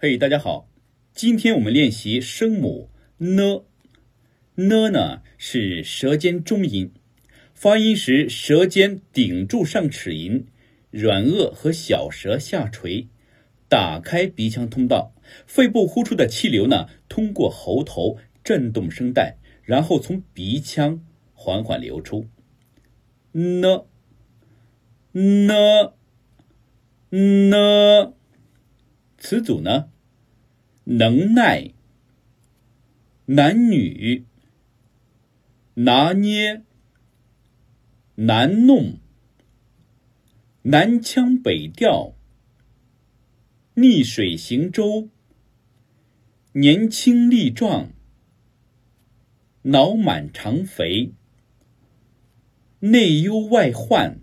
嘿，大家好，今天我们练习声母呢。呢呢是舌尖中音，发音时舌尖顶住上齿龈，软腭和小舌下垂，打开鼻腔通道，肺部呼出的气流呢，通过喉头震动声带，然后从鼻腔缓缓流出。呢呢呢，词组呢，能耐、男女。拿捏，难弄，南腔北调，逆水行舟，年轻力壮，脑满肠肥，内忧外患。